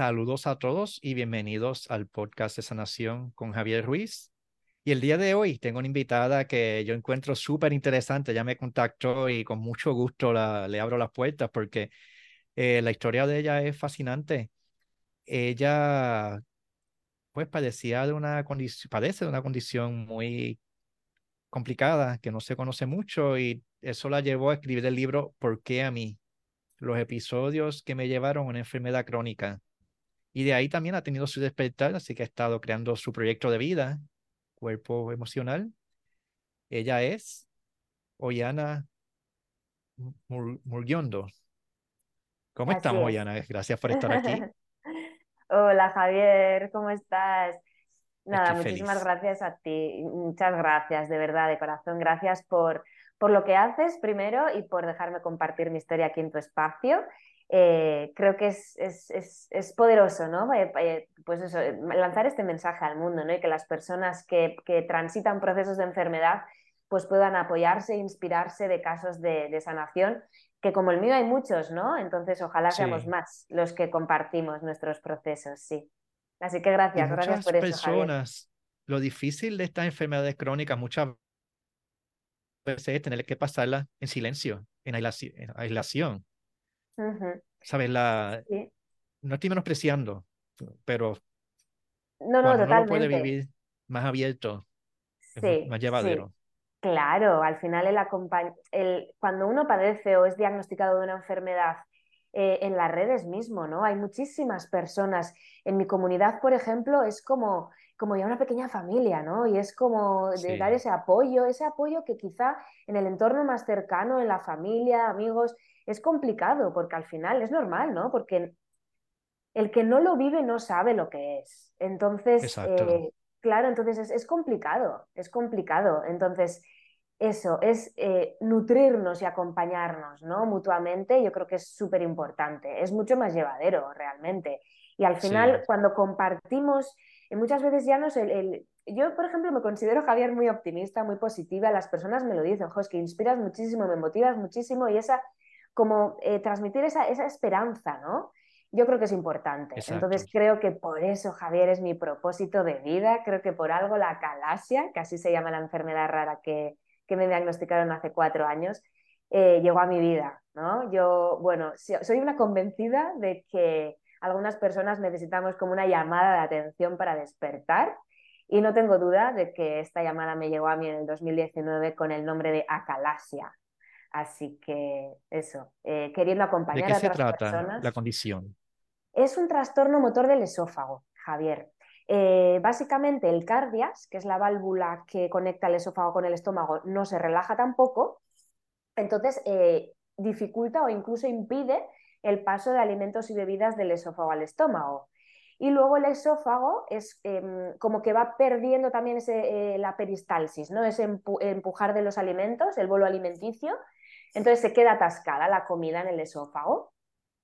Saludos a todos y bienvenidos al podcast de sanación con Javier Ruiz. Y el día de hoy tengo una invitada que yo encuentro súper interesante. Ya me contactó y con mucho gusto la, le abro las puertas porque eh, la historia de ella es fascinante. Ella pues padecía de una padece de una condición muy complicada que no se conoce mucho y eso la llevó a escribir el libro ¿Por qué a mí? Los episodios que me llevaron a una enfermedad crónica y de ahí también ha tenido su despertar, así que ha estado creando su proyecto de vida, cuerpo emocional. Ella es Oyana Murguiondo. ¿Cómo estamos, Oyana? Gracias por estar aquí. Hola, Javier, ¿cómo estás? Nada, muchísimas gracias a ti. Muchas gracias, de verdad, de corazón. Gracias por, por lo que haces primero y por dejarme compartir mi historia aquí en tu espacio. Eh, creo que es, es, es, poderoso, ¿no? Eh, eh, pues eso, lanzar este mensaje al mundo, ¿no? Y que las personas que, que, transitan procesos de enfermedad pues puedan apoyarse e inspirarse de casos de, de, sanación, que como el mío hay muchos, ¿no? Entonces ojalá seamos más los que compartimos nuestros procesos, sí. Así que gracias, gracias por eso. personas, lo difícil de estas enfermedades crónicas muchas veces es tener que pasarla en silencio, en aislación ¿Sabes? La... No estoy menospreciando, pero no, no, uno puede vivir más abierto, más llevadero. Claro, al final el, el, cuando uno padece o es diagnosticado de una enfermedad eh, en las redes mismo, ¿no? Hay muchísimas personas. En mi comunidad, por ejemplo, es como, como ya una pequeña familia, ¿no? Y es como de dar ese apoyo, ese apoyo que quizá en el entorno más cercano, en la familia, amigos, es complicado porque al final es normal, ¿no? Porque el que no lo vive no sabe lo que es. Entonces, eh, claro, entonces es, complicado, es complicado. Entonces, eso, es eh, nutrirnos y acompañarnos, ¿no? Mutuamente, yo creo que es súper importante, es mucho más llevadero realmente. Y al final, cuando compartimos, eh, muchas veces ya no es el, Yo, por ejemplo, me considero, Javier, muy optimista, muy positiva, las personas me lo dicen, ojo, es que inspiras muchísimo, me motivas muchísimo y esa como eh, transmitir esa, esperanza, ¿no? Yo creo que es importante. Entonces creo que por eso, Javier, es mi propósito de vida. Creo que por algo la calasia, que así se llama la enfermedad rara que, me diagnosticaron hace cuatro años, eh, llegó a mi vida, ¿no? Yo, bueno, soy una convencida de que algunas personas necesitamos como una llamada de atención para despertar y no tengo duda de que esta llamada me llegó a mí en el 2019 con el nombre de acalasia. Así que eso, eh, queriendo acompañar ¿De qué se trata la condición? Es un trastorno motor del esófago, Javier. Eh, básicamente el cardias, que es la válvula que conecta el esófago con el estómago, no se relaja tampoco, entonces eh, dificulta o incluso impide el paso de alimentos y bebidas del esófago al estómago. Y luego el esófago es em, como que va perdiendo también ese, la peristalsis, ¿no? ese empujar de los alimentos, el bolo alimenticio, entonces se queda atascada la comida en el esófago.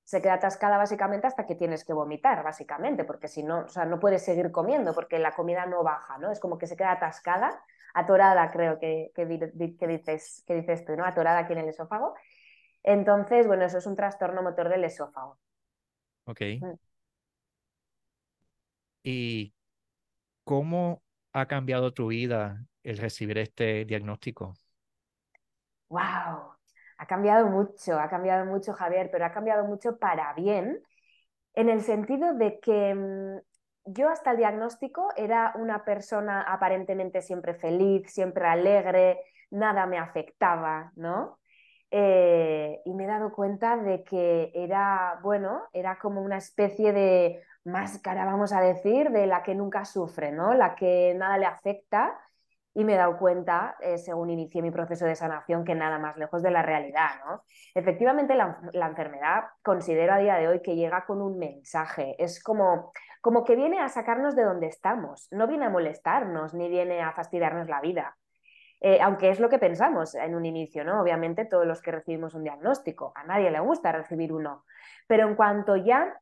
Se queda atascada básicamente hasta que tienes que vomitar, básicamente, porque si no, o sea, no puedes seguir comiendo porque la comida no baja, ¿no? Es como que se queda atascada, atorada, creo que, que, dices, que dices tú, ¿no? Atorada aquí en el esófago. Entonces, bueno, eso es un trastorno motor del esófago. Ok. Mm. ¿Y cómo ha cambiado tu vida el recibir este diagnóstico? ¡Wow! Ha cambiado mucho, ha cambiado mucho Javier, pero ha cambiado mucho para bien, en el sentido de que mm, yo hasta el diagnóstico era una persona aparentemente siempre feliz, siempre alegre, nada me afectaba, ¿no? Eh, y me he dado cuenta de que era, bueno, era como una especie de máscara, vamos a decir, de la que nunca sufre, ¿no? La que nada le afecta y me he dado cuenta, eh, según inicié mi proceso de sanación, que nada más lejos de la realidad. ¿no? Efectivamente, la, enfermedad considero a día de hoy que llega con un mensaje, es como, como que viene a sacarnos de donde estamos, no viene a molestarnos ni viene a fastidiarnos la vida. Eh, aunque es lo que pensamos en un inicio, ¿no? Obviamente todos los que recibimos un diagnóstico, a nadie le gusta recibir uno, pero en cuanto ya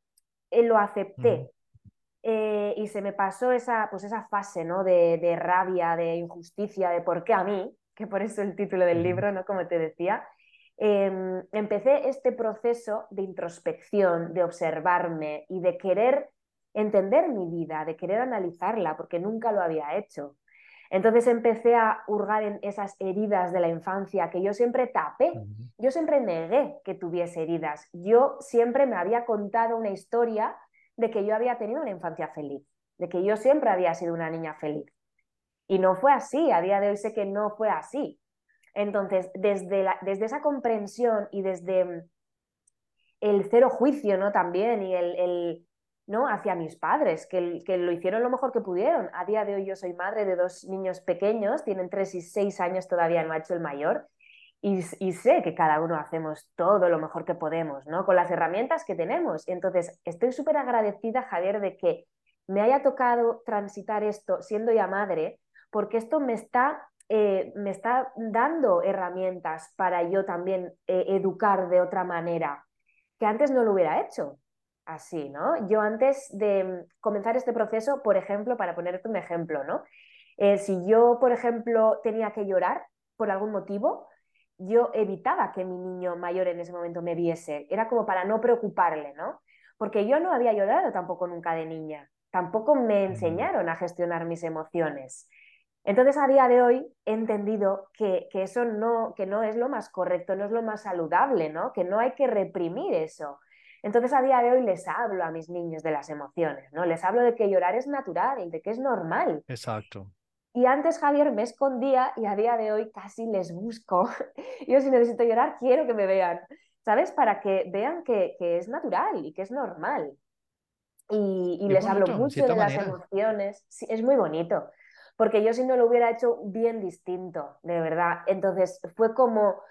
eh, lo acepté, eh, y se me pasó esa, pues esa fase ¿no? de, rabia, de injusticia, de por qué a mí, que por eso el título del libro, ¿no? como te decía, em, empecé este proceso de introspección, de observarme y de querer entender mi vida, de querer analizarla, porque nunca lo había hecho. Entonces empecé a hurgar en esas heridas de la infancia que yo siempre tapé, yo siempre negué que tuviese heridas, yo siempre me había contado una historia de que yo había tenido una infancia feliz, de que yo siempre había sido una niña feliz. Y no fue así, a día de hoy sé que no fue así. Entonces, desde, desde esa comprensión y desde mm, el cero juicio, ¿no? También, y el, ¿no? Hacia mis padres, que, que, lo hicieron lo mejor que pudieron. A día de hoy yo soy madre de dos niños pequeños, tienen tres y seis años todavía, no ha hecho el mayor, y, sé que cada uno hacemos todo lo mejor que podemos, ¿no? Con las herramientas que tenemos. Entonces, estoy súper agradecida, Javier, de que me haya tocado transitar esto siendo ya madre, porque esto me está, eh, me está dando herramientas para yo también eh, educar de otra manera, que antes no lo hubiera hecho así, ¿no? Yo antes de comenzar este proceso, por ejemplo, para ponerte un ejemplo, ¿no? Eh, si yo, por ejemplo, tenía que llorar por algún motivo, yo evitaba que mi niño mayor en ese momento me viese. Era como para no preocuparle, ¿no? Porque yo no había llorado tampoco nunca de niña. Tampoco me enseñaron a gestionar mis emociones. Entonces, a día de hoy he entendido que, eso no, que no es lo más correcto, no es lo más saludable, ¿no? Que no hay que reprimir eso. Entonces, a día de hoy les hablo a mis niños de las emociones, ¿no? Les hablo de que llorar es natural de que es normal. Exacto. Y antes, Javier, me escondía y a día de hoy casi les busco. Yo si necesito llorar, quiero que me vean, ¿sabes? Para que vean que, es natural y que es normal. Y, les hablo mucho de las emociones. Sí, es muy bonito porque yo si no lo hubiera hecho bien distinto, de verdad. Entonces fue como,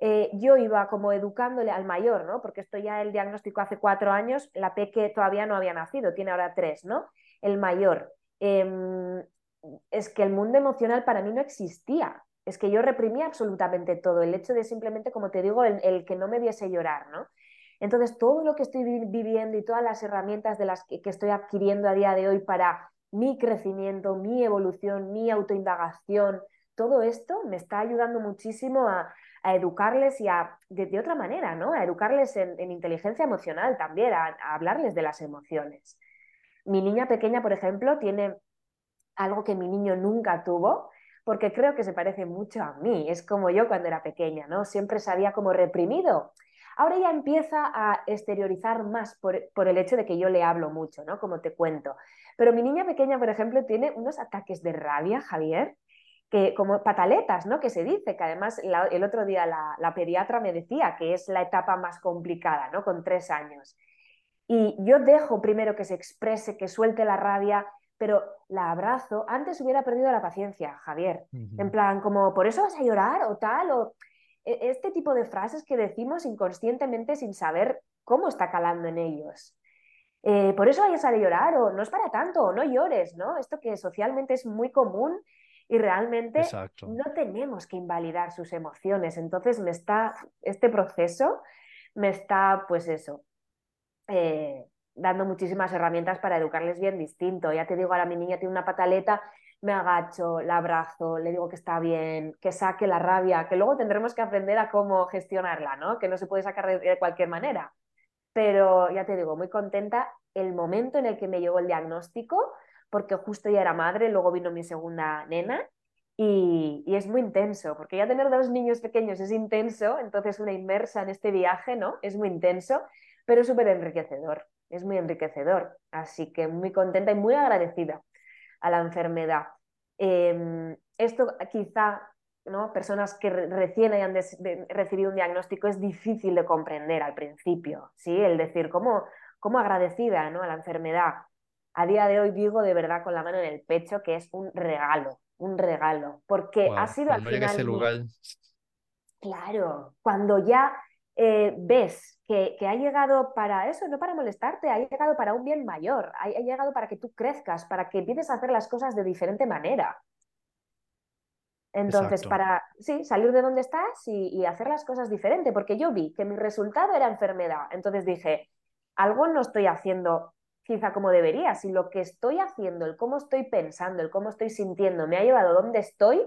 eh, yo iba como educándole al mayor, ¿no? Porque esto ya el diagnóstico hace cuatro años, la peque todavía no había nacido, tiene ahora tres, ¿no? El mayor. Em, es que el mundo emocional para mí no existía. Es que yo reprimía absolutamente todo. El hecho de simplemente, como te digo, el, que no me viese llorar, ¿no? Entonces, todo lo que estoy viviendo y todas las herramientas de las que estoy adquiriendo a día de hoy para mi crecimiento, mi evolución, mi autoindagación, todo esto me está ayudando muchísimo a, educarles y a, de, otra manera, ¿no? A educarles en, inteligencia emocional también, a, hablarles de las emociones. Mi niña pequeña, por ejemplo, tiene algo que mi niño nunca tuvo, porque creo que se parece mucho a mí. Es como yo cuando era pequeña, ¿no? Siempre se había como reprimido. Ahora ya empieza a exteriorizar más por, por, el hecho de que yo le hablo mucho, ¿no? Como te cuento. Pero mi niña pequeña, por ejemplo, tiene unos ataques de rabia, Javier, que como pataletas, ¿no? Que se dice, que además el otro día la, pediatra me decía que es la etapa más complicada, ¿no? Con tres años. Y yo dejo primero que se exprese, que suelte la rabia, pero la abrazo. Antes hubiera perdido la paciencia, Javier. En plan, como, ¿por eso vas a llorar o tal? O e, este tipo de frases que decimos inconscientemente sin saber cómo está calando en ellos. Eh, por eso vayas a llorar o no es para tanto o no llores, ¿no? Esto que socialmente es muy común y realmente no tenemos que invalidar sus emociones. Entonces me está, este proceso me está, pues eso, eh, dando muchísimas herramientas para educarles bien distinto. Ya te digo, ahora mi niña tiene una pataleta, me agacho, la abrazo, le digo que está bien, que saque la rabia, que luego tendremos que aprender a cómo gestionarla, ¿no? Que no se puede sacar de cualquier manera pero ya te digo, muy contenta el momento en el que me llegó el diagnóstico, porque justo ya era madre, luego vino mi segunda nena y, es muy intenso, porque ya tener dos niños pequeños es intenso, entonces una inmersa en este viaje, ¿no? Es muy intenso, pero súper enriquecedor, es muy enriquecedor. Así que muy contenta y muy agradecida a la enfermedad. Em, esto quizá personas que recién hayan recibido un diagnóstico es difícil de comprender al principio, ¿sí? El decir, ¿cómo, cómo agradecida ¿no? a la enfermedad? A día de hoy digo de verdad con la mano en el pecho que es un regalo, un regalo, porque ha sido al final... Claro, cuando ya eh, ves que, ha llegado para eso, no para molestarte, ha llegado para un bien mayor, ha, ha llegado para que tú crezcas, para que empieces a hacer las cosas de diferente manera. Entonces, para sí, salir de donde estás y, hacer las cosas diferente, porque yo vi que mi resultado era enfermedad. Entonces dije, algo no estoy haciendo quizá como debería. Si lo que estoy haciendo, el cómo estoy pensando, el cómo estoy sintiendo, me ha llevado a donde estoy,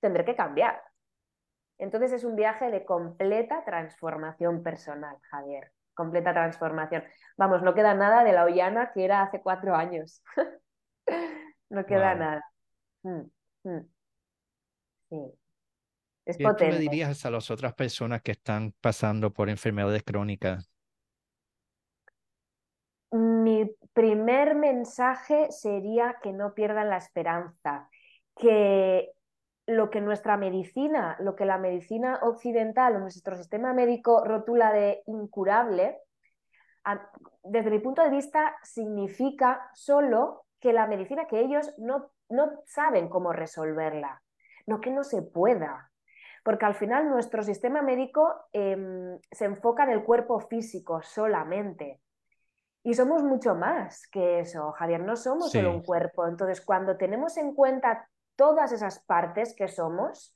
tendré que cambiar. Entonces es un viaje de completa transformación personal, Javier. Completa transformación. Vamos, no queda nada de la Ollana que era hace cuatro años. no queda nada. Mm, mm. Sí. Es ¿Qué tú le dirías a las otras personas que están pasando por enfermedades crónicas? Mi primer mensaje sería que no pierdan la esperanza, que lo que nuestra medicina, lo que la medicina occidental o nuestro sistema médico rotula de incurable, desde mi punto de vista significa solo que la medicina, que ellos no, no saben cómo resolverla, no que no se pueda, porque al final nuestro sistema médico em, se enfoca en el cuerpo físico solamente. Y somos mucho más que eso, Javier, no somos solo un cuerpo. Entonces, cuando tenemos en cuenta todas esas partes que somos,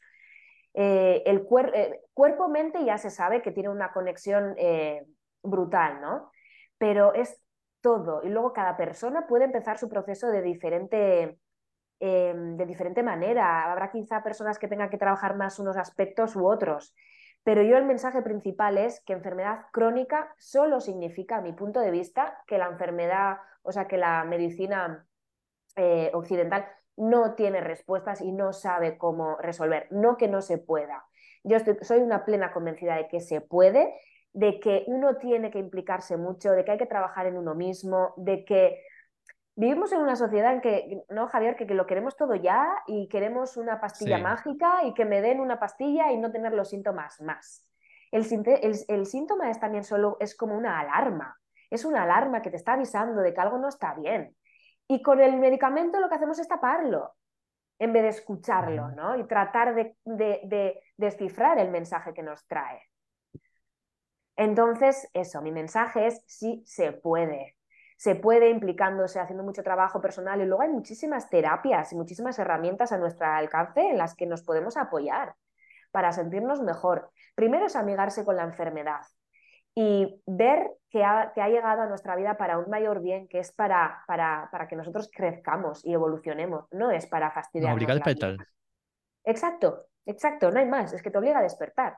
eh, el eh, cuerpo-mente ya se sabe que tiene una conexión eh, brutal, ¿no? Pero es todo. Y luego cada persona puede empezar su proceso de diferente Em, de diferente manera. Habrá quizá personas que tengan que trabajar más unos aspectos u otros. Pero yo el mensaje principal es que enfermedad crónica solo significa, a mi punto de vista, que la enfermedad, o sea, que la medicina occidental no tiene respuestas y no sabe cómo resolver, no que no se pueda. Yo soy una plena convencida de que se puede, de que uno tiene que implicarse mucho, de que hay que trabajar en uno mismo, de que vivimos en una sociedad en que, ¿no, Javier? Que, lo queremos todo ya y queremos una pastilla mágica y que me den una pastilla y no tener los síntomas más. El, el, síntoma es también solo, es como una alarma. Es una alarma que te está avisando de que algo no está bien. Y con el medicamento lo que hacemos es taparlo en vez de escucharlo, ¿no? Y tratar de, de descifrar el mensaje que nos trae. Entonces, eso, mi mensaje es sí se puede se puede implicándose, haciendo mucho trabajo personal y luego hay muchísimas terapias y muchísimas herramientas a nuestro alcance en las que nos podemos apoyar para sentirnos mejor. Primero es amigarse con la enfermedad y ver que ha, ha llegado a nuestra vida para un mayor bien, que es para, para, para que nosotros crezcamos y evolucionemos, no es para fastidiar. Nos obliga a despertar. Exacto, exacto, no hay más, es que te obliga a despertar.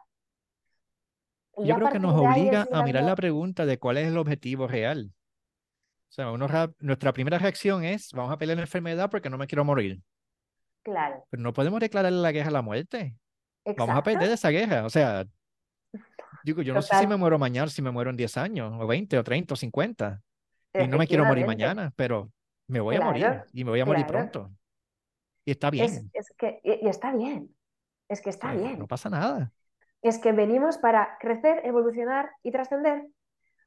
Yo creo que nos obliga a mirar la pregunta de cuál es el objetivo real. O sea, nuestra primera reacción es, vamos a pelear la enfermedad porque no me quiero morir. Claro. Pero no podemos declararle la guerra a la muerte. Vamos a perder esa guerra. O sea, digo, yo no sé si me muero mañana, si me muero en 10 años, o 20, o 30, o 50. Y no me quiero morir mañana, pero me voy a morir y me voy a morir pronto. Y está bien. Es, que, y, está bien. Es que está bien. No pasa nada. Es que venimos para crecer, evolucionar y trascender.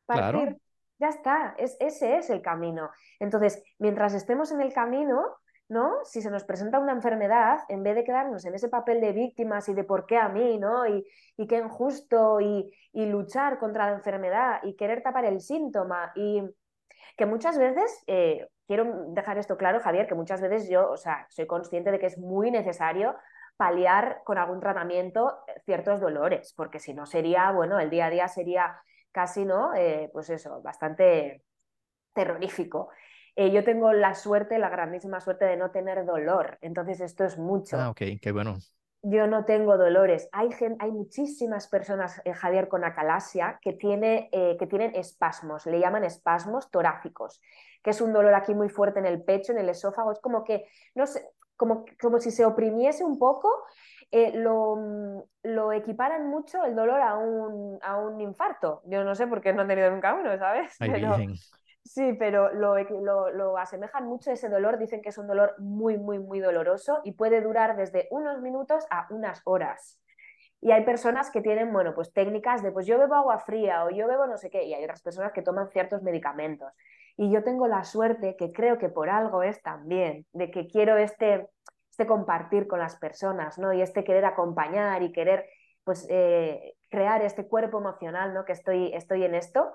Partir ya está, es, ese es el camino. Entonces, mientras estemos en el camino, ¿no? Si se nos presenta una enfermedad, en vez de quedarnos en ese papel de víctimas y de por qué a mí, ¿no? Y, y qué injusto, y, y, luchar contra la enfermedad y querer tapar el síntoma, y que muchas veces, eh, quiero dejar esto claro, Javier, que muchas veces yo, o sea, soy consciente de que es muy necesario paliar con algún tratamiento ciertos dolores, porque si no sería, bueno, el día a día sería casi, ¿no? Eh, pues eso, bastante terrorífico. Eh, yo tengo la suerte, la grandísima suerte de no tener dolor, entonces esto es mucho. Ah, ok, qué bueno. Yo no tengo dolores. Hay, hay muchísimas personas, eh, Javier, con acalasia que, tiene, que tienen espasmos, le llaman espasmos torácicos, que es un dolor aquí muy fuerte en el pecho, en el esófago. Es como que, no sé, como, como si se oprimiese un poco eh, mm, lo, equiparan mucho el dolor a un, a un infarto. Yo no sé por qué no han tenido nunca uno, ¿sabes? sí, pero lo, lo, asemejan mucho ese dolor, dicen que es un dolor muy, muy, muy doloroso y puede durar desde unos minutos a unas horas. Y hay personas que tienen, bueno, pues técnicas de, pues yo bebo agua fría o yo bebo no sé qué, y hay otras personas que toman ciertos medicamentos. Y yo tengo la suerte, que creo que por algo es también, de que quiero este, este compartir con las personas, ¿no? Y este querer acompañar y querer, pues, eh, crear este cuerpo emocional, ¿no? Que estoy, estoy en esto.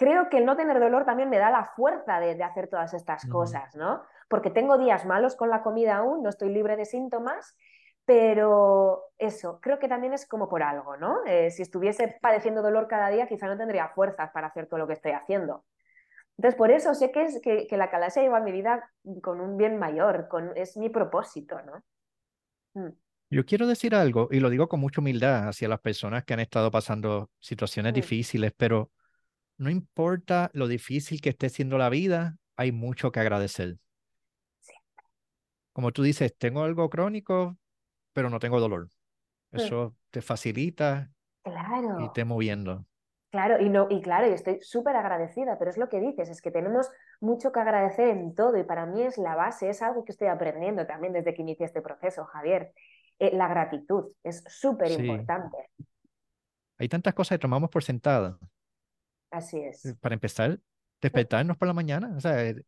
Creo que el no tener dolor también me da la fuerza de, hacer todas estas cosas, ¿no? Porque tengo días malos con la comida aún, no estoy libre de síntomas, pero eso, creo que también es como por algo, ¿no? Eh, si estuviese padeciendo dolor cada día, quizá no tendría fuerzas para hacer todo lo que estoy haciendo. Entonces, por eso sé que, es, que, la calasia lleva mi vida con un bien mayor, con, es mi propósito, ¿no? Mm. Yo quiero decir algo, y lo digo con mucha humildad hacia las personas que han estado pasando situaciones Mm, difíciles, pero no importa lo difícil que esté siendo la vida, hay mucho que agradecer. Como tú dices, tengo algo crónico, pero no tengo dolor. Mm, Eso te facilita y Claro. te moviendo. Claro, y no, y claro, y estoy súper agradecida, pero es lo que dices, es que tenemos mucho que agradecer en todo, y para mí es la base, es algo que estoy aprendiendo también desde que inicié este proceso, Javier. Eh, la gratitud es súper Sí, importante. hay tantas cosas que tomamos por sentadas. Así Eh, es. Para empezar, despertarnos por la mañana. O sea, eh,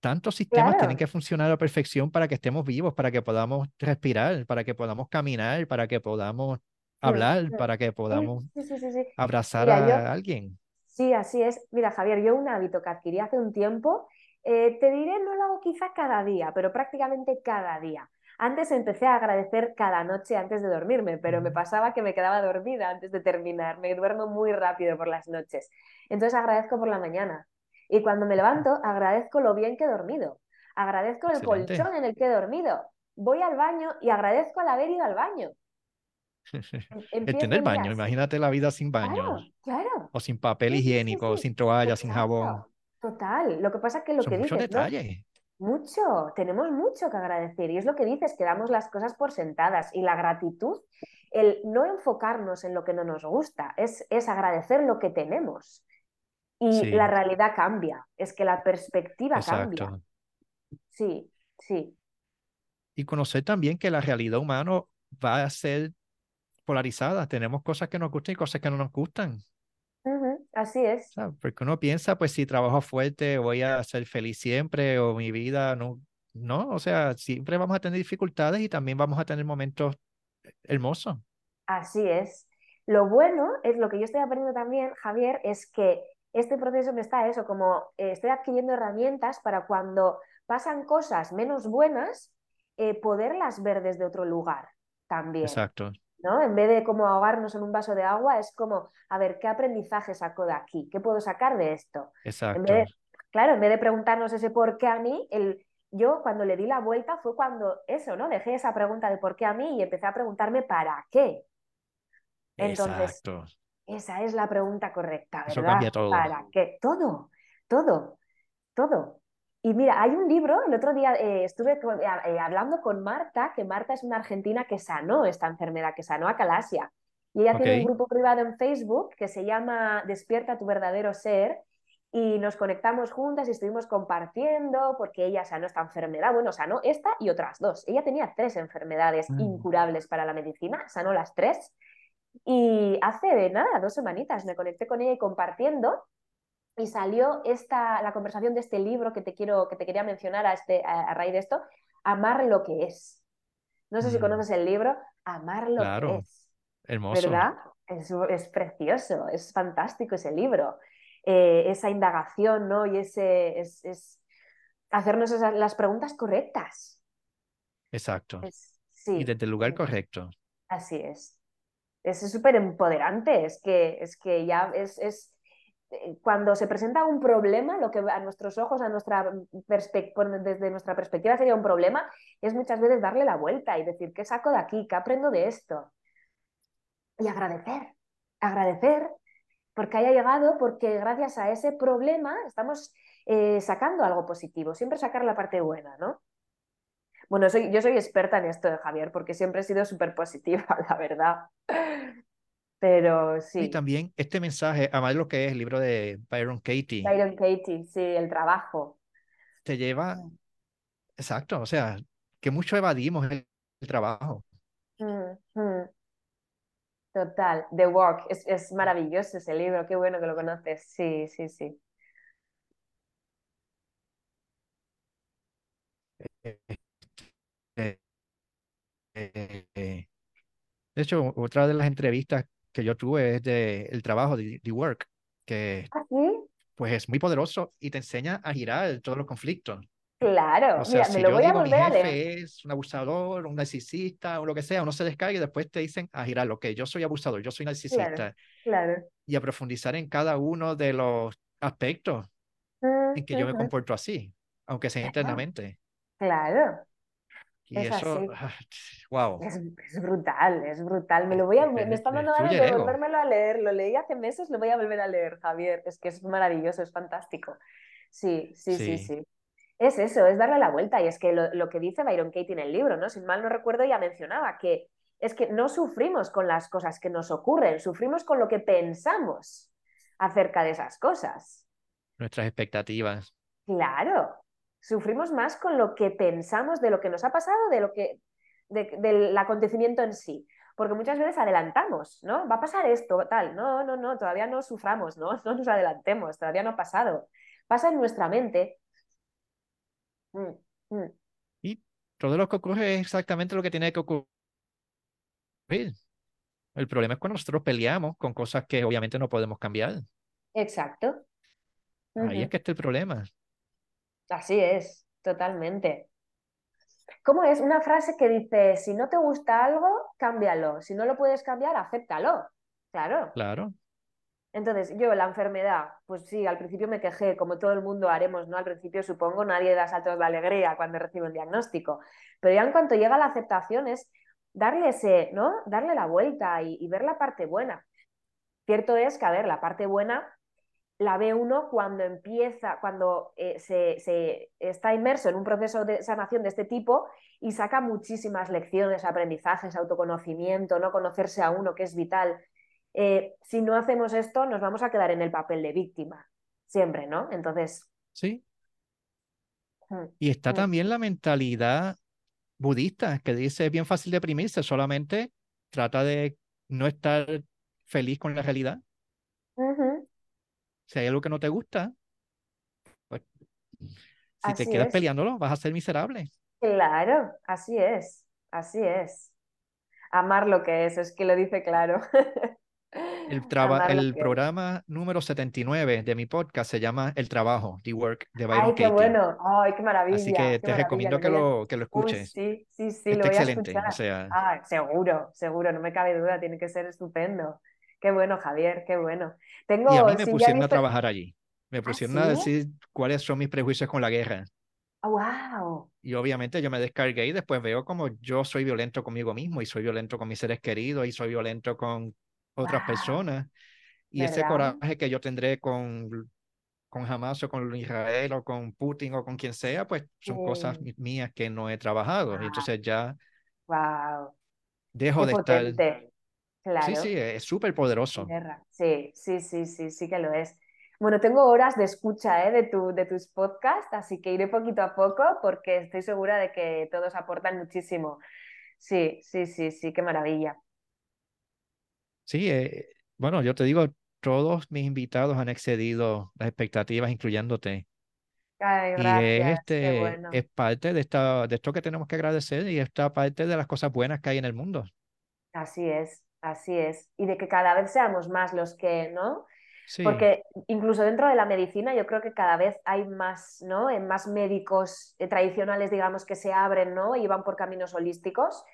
tantos sistemas tienen que funcionar a la perfección para que estemos vivos, para que podamos respirar, para que podamos caminar, para que podamos hablar, para que podamos sí, abrazar Mira, yo, a alguien. sí, así es. Mira, Javier, yo un hábito que adquirí hace un tiempo, eh, te diré, no lo hago quizá cada día, pero prácticamente cada día. Antes empecé a agradecer cada noche antes de dormirme, pero me pasaba que me quedaba dormida antes de terminar. Me duermo muy rápido por las noches. Entonces agradezco por la mañana. Y cuando me levanto, agradezco lo bien que he dormido. Agradezco el Excelente. colchón en el que he dormido. Voy al baño y agradezco el haber ido al baño. Em- El tener baño, imagínate la vida sin baño, Claro, claro. o sin papel Sí, sí, sí, higiénico, sí. sin toalla, sin jabón. Total. Lo que pasa es que lo Son que dices, ¿no? Mucho, tenemos mucho que agradecer. Y es lo que dices, que damos las cosas por sentadas. Y la gratitud, el no enfocarnos en lo que no nos gusta, es, es agradecer lo que tenemos. Y la realidad cambia, es que la perspectiva cambia. Sí, sí. Y conocer también que la realidad humana va a ser polarizada. Tenemos cosas que nos gustan y cosas que no nos gustan. Así es. ¿sabes? Porque uno piensa, pues si trabajo fuerte voy a ser feliz siempre o mi vida no, no, o sea, siempre vamos a tener dificultades y también vamos a tener momentos hermosos. Así es. Lo bueno es lo que yo estoy aprendiendo también, Javier, es que este proceso me está eso, como eh, estoy adquiriendo herramientas para cuando pasan cosas menos buenas, eh, poderlas ver desde otro lugar también, Exacto, ¿no? En vez de como ahogarnos en un vaso de agua, es como, a ver, ¿qué aprendizaje saco de aquí? ¿Qué puedo sacar de esto? En vez exacto, de, claro, en vez de preguntarnos ese por qué a mí, el, yo cuando le di la vuelta fue cuando eso, ¿no? Dejé esa pregunta de por qué a mí y empecé a preguntarme para qué. Entonces, exacto. esa es la pregunta correcta, Eso ¿verdad? cambia todo. ¿Para qué? Todo, todo, todo. Y mira, hay un libro, el otro día eh, estuve eh, eh, hablando con Marta, que Marta es una argentina que sanó esta enfermedad, que sanó a Calasia. Y ella tiene un grupo privado en Facebook que se llama Despierta tu verdadero ser. Y nos conectamos juntas y estuvimos compartiendo porque ella sanó esta enfermedad, bueno, sanó esta y otras dos. Ella tenía tres enfermedades Mm, incurables para la medicina, sanó las tres y hace nada, dos semanitas, me conecté con ella y compartiendo y salió esta, la conversación de este libro que te, quiero, que te quería mencionar a, este, a, a raíz de esto, Amar lo que es. No sé si mm, conoces el libro, Amar lo que claro, es, hermoso. ¿verdad? Es, es precioso, es fantástico ese libro. Eh, esa indagación, ¿no? Y ese es, es hacernos esas, las preguntas correctas. Exacto. Es, Y sí, desde el lugar sí, correcto. así es. Es súper empoderante, es que, es que ya es, es cuando se presenta un problema, lo que a nuestros ojos, a nuestra desde nuestra perspectiva sería un problema, es muchas veces darle la vuelta y decir, ¿qué saco de aquí? ¿Qué aprendo de esto? Y agradecer, agradecer porque haya llegado, porque gracias a ese problema estamos eh, sacando algo positivo, siempre sacar la parte buena, ¿no? Bueno, soy, yo soy experta en esto de Javier, porque siempre he sido súper positiva, la verdad. Pero Y sí, también este mensaje, además de lo que es el libro de Byron Katie, Byron Katie, sí, el trabajo. te lleva, exacto, o sea, que mucho evadimos el, el trabajo. Mm, mm, total, The Work, es, es maravilloso ese libro, qué bueno que lo conoces, sí, sí, sí. Eh, eh, eh, De hecho, otra de las entrevistas que yo tuve es de el trabajo de, de Work, que ¿Ah, sí? pues es muy poderoso y te enseña a girar todos los conflictos. O Claro, sea, mira, me si lo yo voy a digo mi volver a leer. jefe es un abusador, un narcisista o lo que sea, uno se descarga y después te dicen a girar, ok, yo soy abusador, yo soy narcisista claro. y a profundizar en cada uno de los aspectos Mm, en que yo me comporto así, aunque sea internamente. claro. Y Es eso, así. wow. Es, es brutal, es brutal. Me lo voy a, me, me está dando ganas de ego. volvérmelo a leer. Lo leí hace meses, lo voy a volver a leer, Javier. Es que es maravilloso, es fantástico. Sí, sí, sí, Sí. sí. Es eso, es darle la vuelta. Y es que lo, lo que dice Byron Katie en el libro, ¿no? Si mal no recuerdo, ya mencionaba que es que no sufrimos con las cosas que nos ocurren, sufrimos con lo que pensamos acerca de esas cosas. Nuestras expectativas. Claro, sufrimos más con lo que pensamos de lo que nos ha pasado, de lo que, de- del acontecimiento en sí. Porque muchas veces adelantamos, ¿no? Va a pasar esto, tal. No, no, no, todavía no suframos, ¿no? No nos adelantemos, todavía no ha pasado. Pasa en nuestra mente. Mm, mm. Y todo lo que ocurre es exactamente lo que tiene que ocurrir. El problema es cuando nosotros peleamos con cosas que obviamente no podemos cambiar. Exacto. Ahí es que está el problema. Así es, totalmente. ¿Cómo es? Una frase que dice, si no te gusta algo, cámbialo. Si no lo puedes cambiar, acéptalo. Claro. Claro. Entonces, yo, la enfermedad, pues sí, al principio me quejé, como todo el mundo haremos, ¿no? Al principio supongo nadie da saltos de alegría cuando recibe un diagnóstico, pero ya en cuanto llega la aceptación es darle ese, ¿no? Darle la vuelta y, y ver la parte buena. Cierto es que, a ver, la parte buena la ve uno cuando empieza, cuando eh, se, se está inmerso en un proceso de sanación de este tipo y saca muchísimas lecciones, aprendizajes, autoconocimiento, no conocerse a uno, que es vital. Eh, si no hacemos esto, nos vamos a quedar en el papel de víctima, siempre, ¿no? Entonces, Sí. mm, Y está mm, también la mentalidad budista que dice es bien fácil deprimirse, solamente trata de no estar feliz con la realidad. Si hay algo que no te gusta, pues si te así quedas es. peleándolo, vas a ser miserable. Claro, así es, así es. Amar lo que es, es que lo dice claro. El, traba- el que programa número 79 de mi podcast se llama El Trabajo, The Work, de Byron Ay, qué Katie. bueno. Ay, qué Así maravilla, que qué te recomiendo que a... lo, que lo Uy, escuches. sí, sí, sí, Está lo voy a excelente. O escuchar. sea, Ah, seguro, seguro, no me cabe duda, tiene que ser estupendo. Qué bueno, Javier, qué bueno. y a Tengo, mí me pusieron a trabajar allí. Me ¿Ah, pusieron a sí? decir cuáles son mis prejuicios con la guerra. ¡Wow! Y obviamente yo me descargué y después veo como yo soy violento conmigo mismo y soy violento con mis seres queridos y soy violento con otras ¡Wow! personas. Y ese ¿Verdad? coraje que yo tendré con, con Hamas o con Israel o con Putin o con quien sea, pues son cosas Sí. mi- mías que no he trabajado. Y Ah, entonces ya ¡Wow! dejo Qué de estar. potente. Sí, Claro. sí, es súper poderoso. Sí, sí, sí, sí, sí que lo es. Bueno, tengo horas de escucha, ¿eh? de, tu, de tus podcasts, así que iré poquito a poco porque estoy segura de que todos aportan muchísimo. Sí, sí, sí, sí, qué maravilla. Sí, eh, bueno, yo te digo, todos mis invitados han excedido las expectativas, incluyéndote. Ay, Y es, este, bueno. es parte de, esta, de esto que tenemos que agradecer y esta parte de las cosas buenas que hay en el mundo. Así es, así es. Y de que cada vez seamos más los que, ¿no? Sí, Porque incluso dentro de la medicina yo creo que cada vez hay más, ¿no? En más médicos eh, tradicionales, digamos, que se abren, ¿no? Y van por caminos holísticos.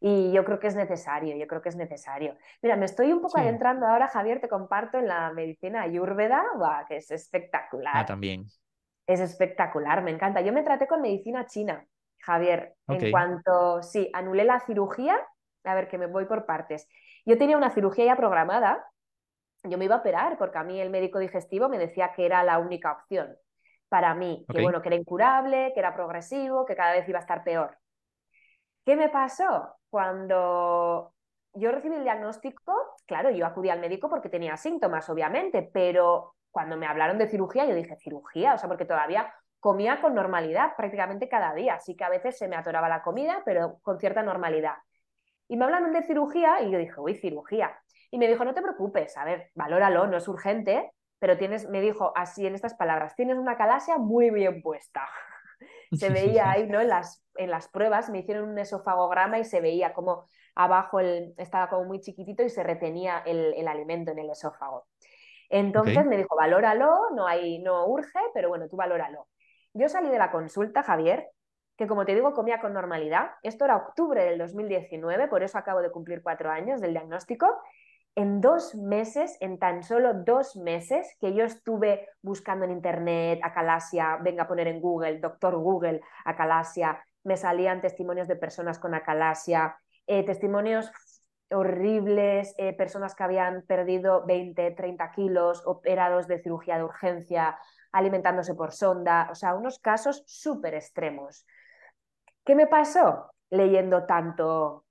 Y yo creo que es necesario, yo creo que es necesario. Mira, me estoy un poco sí. adentrando ahora, Javier, te comparto en la medicina ayurveda, ¡buah! que es Ah, espectacular. también. Es espectacular, me encanta. Yo me traté con medicina china, Javier. En cuanto, sí, anulé la cirugía, a ver, que me voy por partes. Yo tenía una cirugía ya programada, yo me iba a operar porque a mí el médico digestivo me decía que era la única opción para mí, que bueno, que era incurable, que era progresivo, que cada vez iba a estar peor. ¿Qué me pasó? Cuando yo recibí el diagnóstico, claro, yo acudí al médico porque tenía síntomas, obviamente, pero cuando me hablaron de cirugía, yo dije, cirugía, o sea, porque todavía comía con normalidad prácticamente cada día, así que a veces se me atoraba la comida, pero con cierta normalidad. Y me hablaron de cirugía y yo dije, uy, cirugía. Y me dijo, no te preocupes, a ver, valóralo, no es urgente, pero tienes, me dijo así en estas palabras, tienes una calasia muy bien puesta se veía ahí, ¿no? En las, en las pruebas me hicieron un esofagograma y se veía como abajo el, estaba como muy chiquitito y se retenía el, el alimento en el esófago. Entonces me dijo, valóralo, no, hay, no urge, pero bueno, tú valóralo. Yo salí de la consulta, Javier, que como te digo, comía con normalidad. Esto era octubre del 2019, por eso acabo de cumplir cuatro años del diagnóstico. En dos meses, en tan solo dos meses, que yo estuve buscando en internet acalasia, venga a poner en Google, doctor Google, acalasia, me salían testimonios de personas con acalasia, eh, testimonios horribles, eh, personas que habían perdido 20, 30 kilos, operados de cirugía de urgencia, alimentándose por sonda, o sea, unos casos súper extremos. ¿Qué me pasó leyendo tanto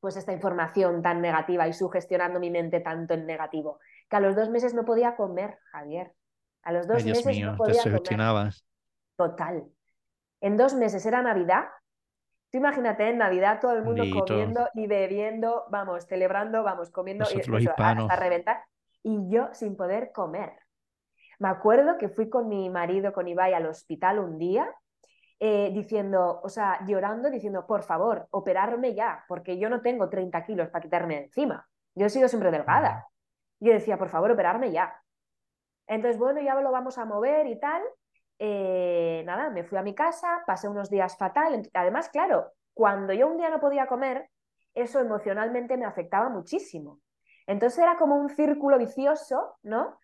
pues esta información tan negativa y sugestionando mi mente tanto en negativo? Que a los dos meses no podía comer, Javier. A los dos meses no podía comer. Total. En dos meses era Navidad Tú imagínate en Navidad todo el mundo comiendo y bebiendo, vamos, celebrando, vamos, comiendo y hasta reventar. Y yo sin poder comer. Me acuerdo que fui con mi marido, con Ibai, al hospital un día, eh, diciendo, o sea, llorando, diciendo, por favor, operarme ya, porque yo no tengo 30 kilos para quitarme encima. Yo he sido siempre delgada. Yo decía, por favor, operarme ya. Entonces, bueno, ya lo vamos a mover y tal. Eh, nada, me fui a mi casa, pasé unos días fatal. Además, claro, cuando yo un día no podía comer, eso emocionalmente me afectaba muchísimo. Entonces era como un círculo vicioso, ¿no?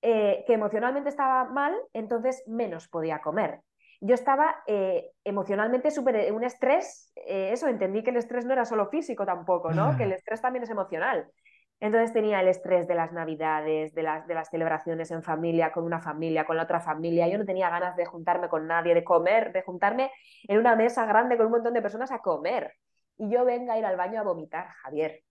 Eh, que emocionalmente estaba mal, entonces menos podía comer. Yo estaba eh, emocionalmente súper un estrés, eso, entendí que el estrés no era solo físico tampoco, ¿no? Que el estrés también es emocional. Entonces tenía el estrés de las navidades, de las, de las celebraciones en familia, con una familia, con la otra familia. Yo no tenía ganas de juntarme con nadie, de comer, de juntarme en una mesa grande con un montón de personas a comer. Y yo venga a ir al baño a vomitar, Javier.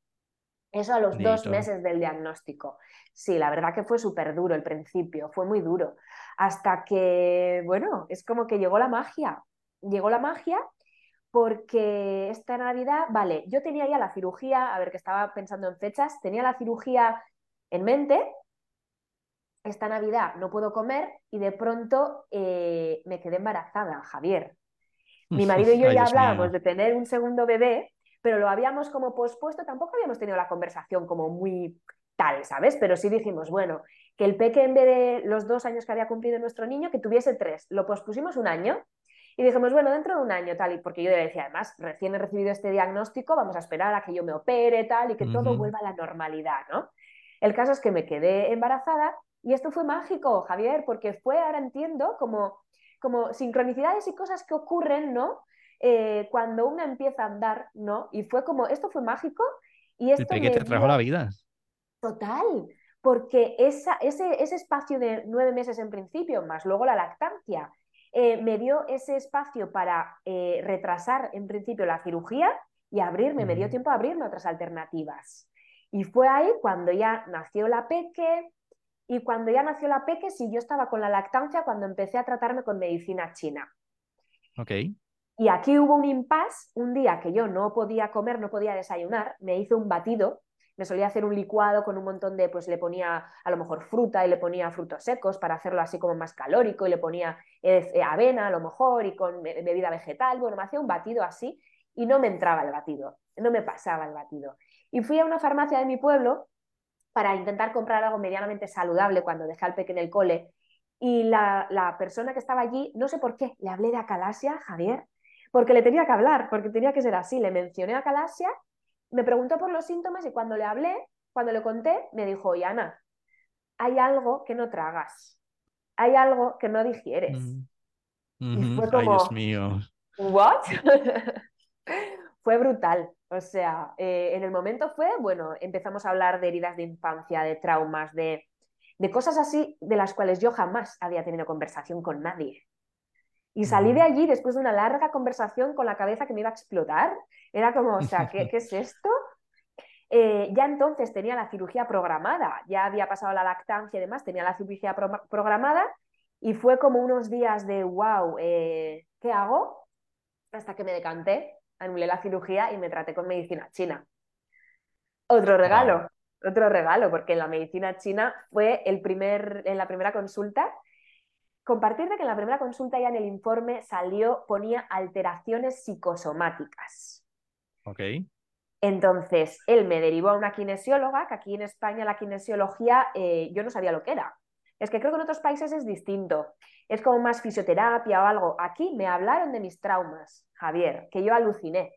Eso a los dos meses del diagnóstico. Sí, la verdad que fue súper duro el principio, fue muy duro. Hasta que, bueno, es como que llegó la magia. Llegó la magia porque esta Navidad, vale, yo tenía ya la cirugía, a ver que estaba pensando en fechas, tenía la cirugía en mente, esta Navidad no puedo comer y de pronto eh, me quedé embarazada, Javier. Mi marido y yo ya hablábamos de tener un segundo bebé, pero lo habíamos como pospuesto, tampoco habíamos tenido la conversación como muy tal, ¿sabes? Pero sí dijimos, bueno, que el peque en vez de los dos años que había cumplido nuestro niño, que tuviese tres. Lo pospusimos un año y dijimos, bueno, dentro de un año tal, y porque yo le decía, además, recién he recibido este diagnóstico, vamos a esperar a que yo me opere tal y que todo vuelva a la normalidad, ¿no? El caso es que me quedé embarazada y esto fue mágico, Javier, porque fue, ahora entiendo, como, como sincronicidades y cosas que ocurren, ¿no? Eh, cuando uno empieza a andar, ¿no? Y fue como, esto fue mágico y esto... El te trajo la vida. Total, porque esa, ese, ese espacio de nueve meses en principio, más luego la lactancia, eh, me dio ese espacio para eh, retrasar en principio la cirugía y abrirme, me dio tiempo a abrirme otras alternativas. Y fue ahí cuando ya nació la peque, y cuando ya nació la peque, sí, yo estaba con la lactancia cuando empecé a tratarme con medicina china. Ok. Y aquí hubo un impasse, un día que yo no podía comer, no podía desayunar, me hice un batido me solía hacer un licuado con un montón de, pues le ponía a lo mejor fruta y le ponía frutos secos para hacerlo así como más calórico y le ponía eh, eh, avena a lo mejor y con bebida vegetal. Bueno, me hacía un batido así y no me entraba el batido, no me pasaba el batido. Y fui a una farmacia de mi pueblo para intentar comprar algo medianamente saludable cuando dejé al pequeño en el cole. Y la, la persona que estaba allí, no sé por qué, le hablé de acalasia, Javier, porque le tenía que hablar, porque tenía que ser así. Le mencioné acalasia me preguntó por los síntomas y cuando le hablé, cuando le conté, me dijo, oye, Ana, hay algo que no tragas, hay algo que no digieres. Y fue como, Ay, Dios mío. ¿what? fue brutal. O sea, eh, en el momento fue, bueno, empezamos a hablar de heridas de infancia, de traumas, de, de cosas así de las cuales yo jamás había tenido conversación con nadie. Y salí de allí después de una larga conversación con la cabeza que me iba a explotar. Era como, o sea, ¿qué, es esto? Eh, ya entonces tenía la cirugía programada, ya había pasado la lactancia y demás, tenía la cirugía programada y fue como unos días de, wow, eh, ¿qué hago? Hasta que me decanté, anulé la cirugía y me traté con medicina china. Otro regalo, otro regalo, porque en la medicina china fue el primer, en la primera consulta compartirte que en la primera consulta ya en el informe salió, ponía alteraciones psicosomáticas. Ok. Entonces, él me derivó a una kinesióloga, que aquí en España la kinesiología eh, yo no sabía lo que era. Es que creo que en otros países es distinto. Es como más fisioterapia o algo. Aquí me hablaron de mis traumas, Javier, que yo aluciné,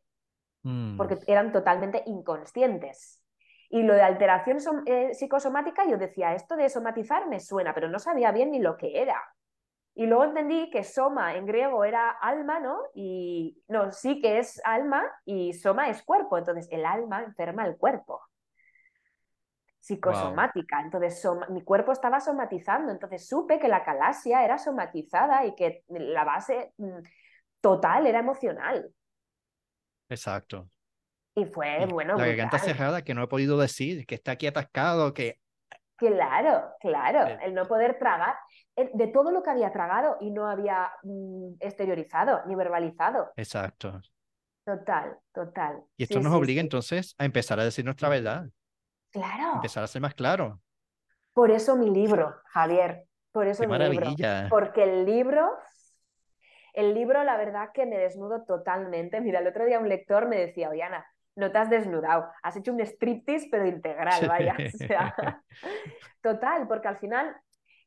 mm. porque eran totalmente inconscientes. Y lo de alteración eh, psicosomática, yo decía, esto de somatizar me suena, pero no sabía bien ni lo que era. Y luego entendí que soma en griego era alma, ¿no? Y no, sí que es alma y soma es cuerpo. Entonces, el alma enferma el cuerpo. Psicosomática. Entonces, mi cuerpo estaba somatizando. Entonces, supe que la calasia era somatizada y que la base mm, total era emocional. Exacto. Y fue, bueno. La garganta cerrada que no he podido decir, que está aquí atascado, que. Claro, claro. Eh. El no poder tragar de todo lo que había tragado y no había mm, exteriorizado ni verbalizado. Exacto. Total, total. Y esto nos obliga entonces a empezar a decir nuestra verdad. Claro. Empezar a ser más claro. Por eso mi libro, Javier. Por eso mi maravilla. libro. Porque el libro, el libro, la verdad que me desnudo totalmente. Mira, el otro día un lector me decía, Oyana, no te has desnudado, has hecho un striptease, pero integral, vaya. total, porque al final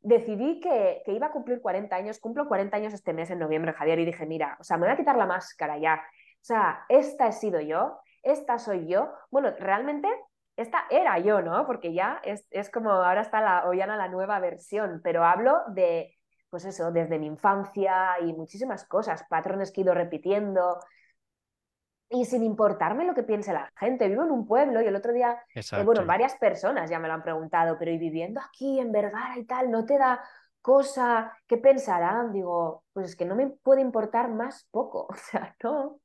decidí que, iba a cumplir 40 años, cumplo 40 años este mes en noviembre, Javier, y dije, mira, o sea, me voy a quitar la máscara ya. O sea, esta he sido yo, esta soy yo. Bueno, realmente esta era yo, ¿no? Porque ya es, es como ahora está la Ollana la nueva versión, pero hablo de, pues eso, desde mi infancia y muchísimas cosas, patrones que he ido repitiendo, y sin importarme lo que piense la gente. Vivo en un pueblo y el otro día, eh, bueno, varias personas ya me lo han preguntado, pero y viviendo aquí en Vergara y tal, ¿no te da cosa? ¿Qué pensarán? Digo, pues es que no me puede importar más poco, o sea, no,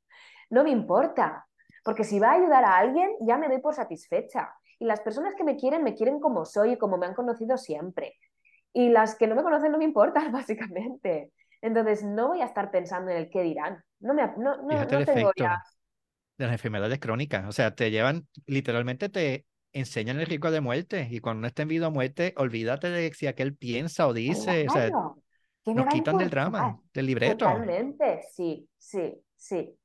no me importa, porque si va a ayudar a alguien, ya me doy por satisfecha. Y las personas que me quieren, me quieren como soy y como me han conocido siempre. Y las que no me conocen no me importan, básicamente. Entonces, no voy a estar pensando en el qué dirán. No, me, no, no, no tengo ya de las enfermedades crónicas. O sea, te llevan, literalmente te enseñan el riesgo de muerte y cuando uno está en vida o muerte, olvídate de si aquel piensa o dice. O sea, nos quitan del drama, del libreto. Totalmente, sí, sí, sí.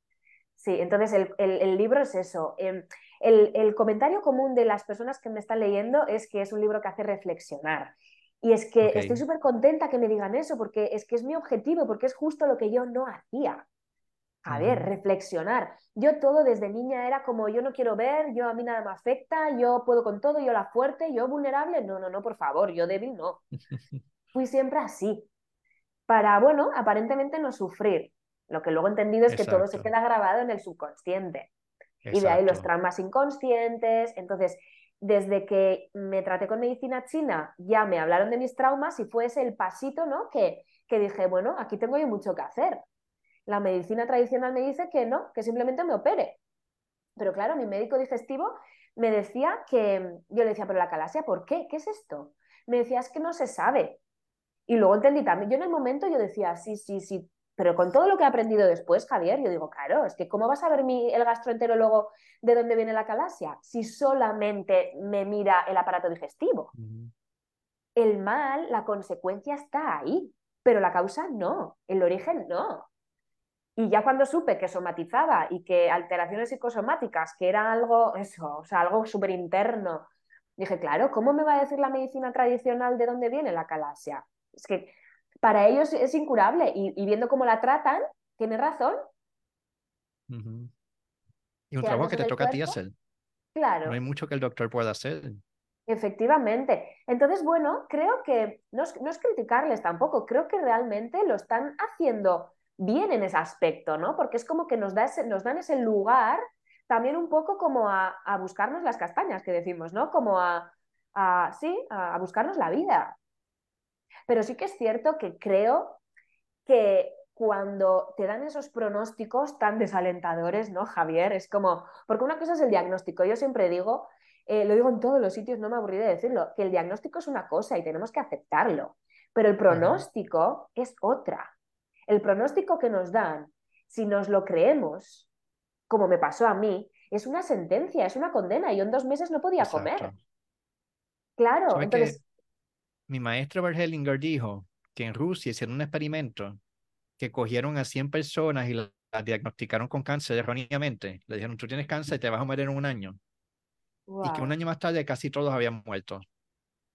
Sí, entonces el, el, libro es eso. Em, el, el, comentario común de las personas que me están leyendo es que es un libro que hace reflexionar. Y es que estoy súper contenta que me digan eso, porque es que es mi objetivo, porque es justo lo que yo no hacía. A ver, reflexionar. Yo todo desde niña era como yo no quiero ver, yo a mí nada me afecta, yo puedo con todo, yo la fuerte, yo vulnerable. No, no, no, por favor, yo débil no. Fui siempre así. Para, bueno, aparentemente no sufrir. Lo que luego he entendido es que todo se queda grabado en el subconsciente. Y de ahí los traumas inconscientes. Entonces, desde que me traté con medicina china, ya me hablaron de mis traumas y fue ese el pasito, ¿no? Que, que dije, bueno, aquí tengo yo mucho que hacer la medicina tradicional me dice que no, que simplemente me opere. Pero claro, mi médico digestivo me decía que, yo le decía, pero la calasia, ¿por qué? ¿Qué es esto? Me decía, es que no se sabe. Y luego entendí también, yo en el momento yo decía, sí, sí, sí, pero con todo lo que he aprendido después, Javier, yo digo, claro, es que ¿cómo vas a ver mi, el gastroenterólogo de dónde viene la calasia si solamente me mira el aparato digestivo? El mal, la consecuencia está ahí, pero la causa no, el origen no. Y ya cuando supe que somatizaba y que alteraciones psicosomáticas, que era algo, eso, o sea, algo súper interno, dije, claro, ¿cómo me va a decir la medicina tradicional de dónde viene la calasia? Es que para ellos es incurable y, viendo cómo la tratan, tiene razón. Y un trabajo que te toca a ti hacer. Claro. No hay mucho que el doctor pueda hacer. Efectivamente. Entonces, bueno, creo que no no es criticarles tampoco, creo que realmente lo están haciendo bien en ese aspecto, ¿no? Porque es como que nos, da nos dan ese lugar también un poco como a, buscarnos las castañas, que decimos, ¿no? Como a, sí, a, buscarnos la vida. Pero sí que es cierto que creo que cuando te dan esos pronósticos tan desalentadores, ¿no, Javier? Es como, porque una cosa es el diagnóstico, yo siempre digo, eh, lo digo en todos los sitios, no me aburrí de decirlo, que el diagnóstico es una cosa y tenemos que aceptarlo, pero el pronóstico es otra. El pronóstico que nos dan, si nos lo creemos, como me pasó a mí, es una sentencia, es una condena. y en dos meses no podía comer. Claro, entonces... Mi maestro Bergelinger dijo que en Rusia hicieron un experimento que cogieron a 100 personas y las diagnosticaron con cáncer erróneamente. Le dijeron, tú tienes cáncer y te vas a morir en un año. Y que un año más tarde casi todos habían muerto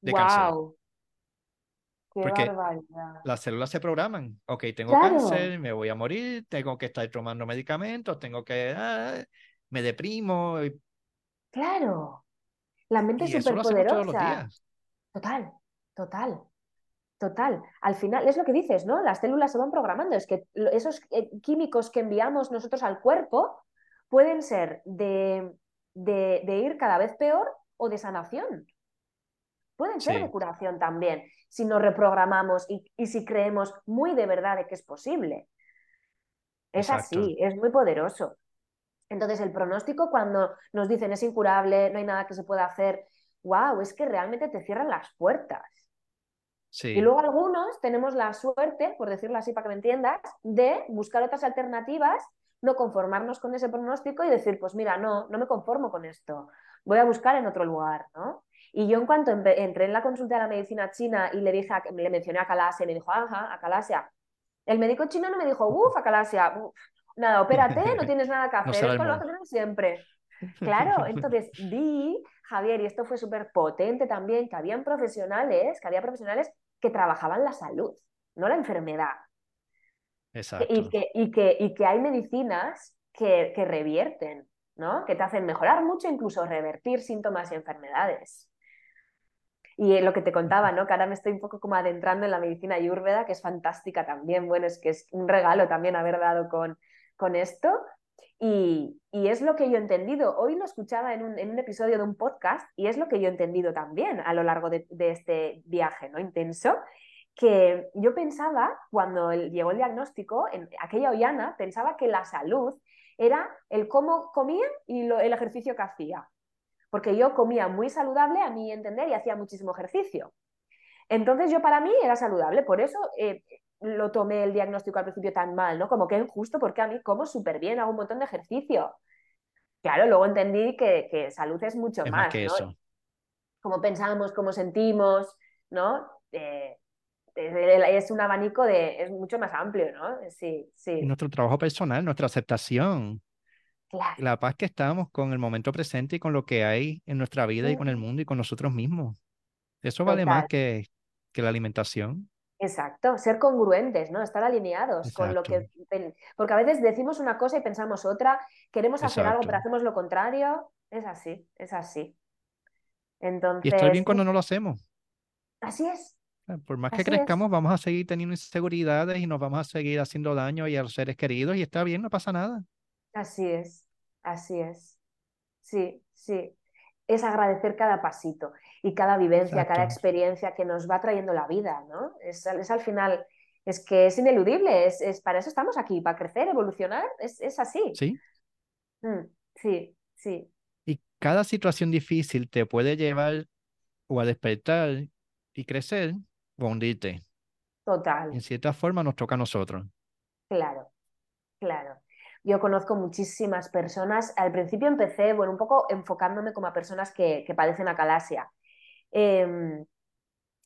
de cáncer. Porque las células se programan. Ok, tengo cáncer, me voy a morir, tengo que estar tomando medicamentos, tengo que... Ah, me deprimo. Claro. La mente es súper poderosa. Total, total. Total, al final es lo que dices, ¿no? Las células se van programando, es que esos eh, químicos que enviamos nosotros al cuerpo pueden ser de, ir cada vez peor o de sanación. Pueden ser de curación también, si nos reprogramamos y, si creemos muy de verdad de que es posible. Es así, es muy poderoso. Entonces, el pronóstico cuando nos dicen es incurable, no hay nada que se pueda hacer, wow, es que realmente te cierran las puertas. Y luego algunos tenemos la suerte, por decirlo así para que me entiendas, de buscar otras alternativas, no conformarnos con ese pronóstico y decir, pues mira, no, no me conformo con esto, voy a buscar en otro lugar, ¿no? Y yo en cuanto entré en la consulta de la medicina china y le dije, le mencioné a Calasia, y me dijo, ajá, a Calasia. El médico chino no me dijo, uff, a Calasia, nada, opérate, no tienes nada que hacer, esto lo hacen siempre. Claro, entonces vi, Javier, y esto fue súper potente también, que habían profesionales, que había profesionales que trabajaban la salud, no la enfermedad. Exacto. Y que, y que, y que hay medicinas que, que revierten, ¿no? Que te hacen mejorar mucho, incluso revertir síntomas y enfermedades. Y lo que te contaba, ¿no? Que ahora me estoy un poco como adentrando en la medicina ayurveda, que es fantástica también. Bueno, es que es un regalo también haber dado con, con esto. Y, es lo que yo he entendido. Hoy lo escuchaba en un, episodio de un podcast y es lo que yo he entendido también a lo largo de, este viaje ¿no? intenso, que yo pensaba, cuando llegó el diagnóstico, en aquella Ollana, pensaba que la salud era el cómo comía y el ejercicio que hacía. Porque yo comía muy saludable, a mi entender, y hacía muchísimo ejercicio. Entonces yo para mí era saludable, por eso eh, lo tomé el diagnóstico al principio tan mal, ¿no? Como que injusto porque a mí como súper bien, hago un montón de ejercicio. Claro, luego entendí que, salud es mucho más, que ¿no? eso. Como pensamos, cómo sentimos, ¿no? Eh, es un abanico de, es mucho más amplio, ¿no? Sí, sí. nuestro trabajo personal, nuestra aceptación. Claro. La paz que estamos con el momento presente y con lo que hay en nuestra vida y con el mundo y con nosotros mismos. Eso vale más que, que la alimentación. Exacto, ser congruentes, ¿no? Estar alineados con lo que... Porque a veces decimos una cosa y pensamos otra, queremos hacer algo pero hacemos lo contrario. Es así, es así. Entonces... Y estoy bien cuando no lo hacemos. Así es. Por más que crezcamos, vamos a seguir teniendo inseguridades y nos vamos a seguir haciendo daño y a los seres queridos y está bien, no pasa nada. Así es, así es. Sí, sí. Es agradecer cada pasito y cada vivencia, cada experiencia que nos va trayendo la vida, ¿no? Es, al final, es que es ineludible, es, para eso estamos aquí, para crecer, evolucionar, es, así. Sí. Mm, sí, sí. Y cada situación difícil te puede llevar o a despertar y crecer o a hundirte. Total. En cierta forma nos toca a nosotros. Claro, claro. Yo conozco muchísimas personas. Al principio empecé, bueno, un poco enfocándome como a personas que, que padecen acalasia. Em,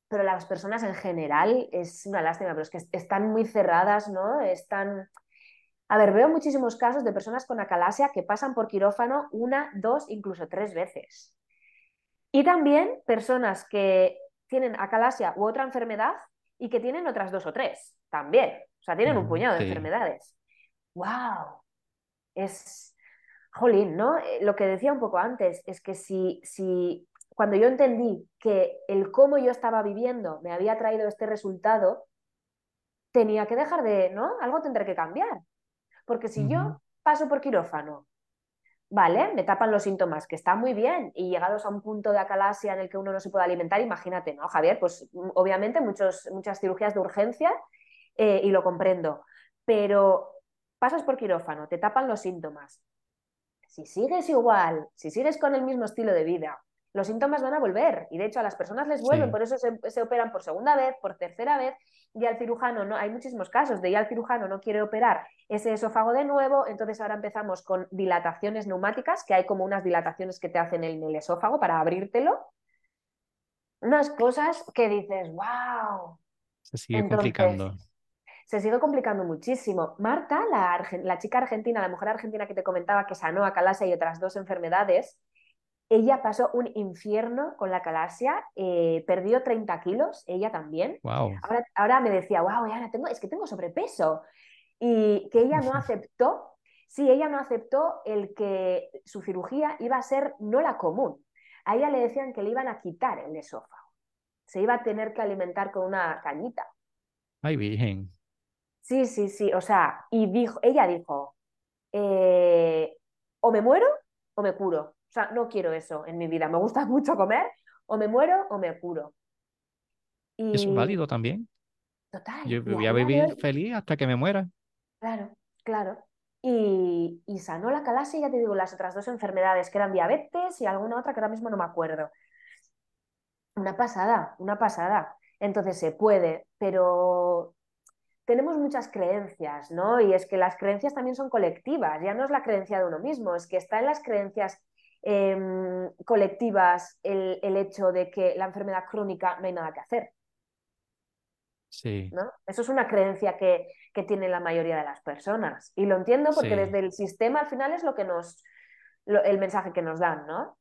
pero las personas en general es una lástima, pero es que están muy cerradas, ¿no? Están... A ver, veo muchísimos casos de personas con acalasia que pasan por quirófano una, dos, incluso tres veces. Y también personas que tienen acalasia u otra enfermedad y que tienen otras dos o tres también. O sea, tienen un puñado de enfermedades. ¡Wow! Es, jolín, ¿no? Eh, lo que decía un poco antes es que si, si cuando yo entendí que el cómo yo estaba viviendo me había traído este resultado, tenía que dejar de, ¿no? Algo tendré que cambiar. Porque si yo paso por quirófano, vale, me tapan los síntomas, que está muy bien, y llegados a un punto de acalasia en el que uno no se puede alimentar, imagínate, ¿no, Javier? Pues mm, obviamente muchos, muchas cirugías de urgencia eh, y lo comprendo, pero pasas por quirófano, te tapan los síntomas. Si sigues igual, si sigues con el mismo estilo de vida, los síntomas van a volver y de hecho a las personas les vuelven, por eso se, operan por segunda vez, por tercera vez y al cirujano no, hay muchísimos casos de ya el cirujano no quiere operar ese esófago de nuevo, entonces ahora empezamos con dilataciones neumáticas, que hay como unas dilataciones que te hacen en el esófago para abrírtelo. Unas cosas que dices, wow. Se sigue complicando. Se sigue complicando muchísimo. Marta, la, la, chica argentina, la mujer argentina que te comentaba que sanó a Calasia y otras dos enfermedades, ella pasó un infierno con la calasia, eh, perdió 30 kilos, ella también. Ahora, ahora, me decía, wow, ya tengo, es que tengo sobrepeso. Y que ella no aceptó, sí, ella no aceptó el que su cirugía iba a ser no la común. A ella le decían que le iban a quitar el esófago. se iba a tener que alimentar con una cañita. Ay, virgen. Sí, sí, sí, o sea, y dijo, ella dijo, eh, o me muero o me curo. O sea, no quiero eso en mi vida. Me gusta mucho comer, o me muero o me curo. Y... Es válido también. Total. Yo voy a vivir feliz hasta que me muera. Claro, claro. Y, y, sanó la calasia, ya te digo, las otras dos enfermedades, que eran diabetes y alguna otra que ahora mismo no me acuerdo. Una pasada, una pasada. Entonces se puede, pero tenemos muchas creencias, ¿no? Y es que las creencias también son colectivas, ya no es la creencia de uno mismo, es que está en las creencias em, colectivas el, el, hecho de que la enfermedad crónica no hay nada que hacer. Sí. ¿no? Eso es una creencia que, que tiene la mayoría de las personas. Y lo entiendo porque Sí. desde el sistema al final es lo que nos, lo- el mensaje que nos dan, ¿no?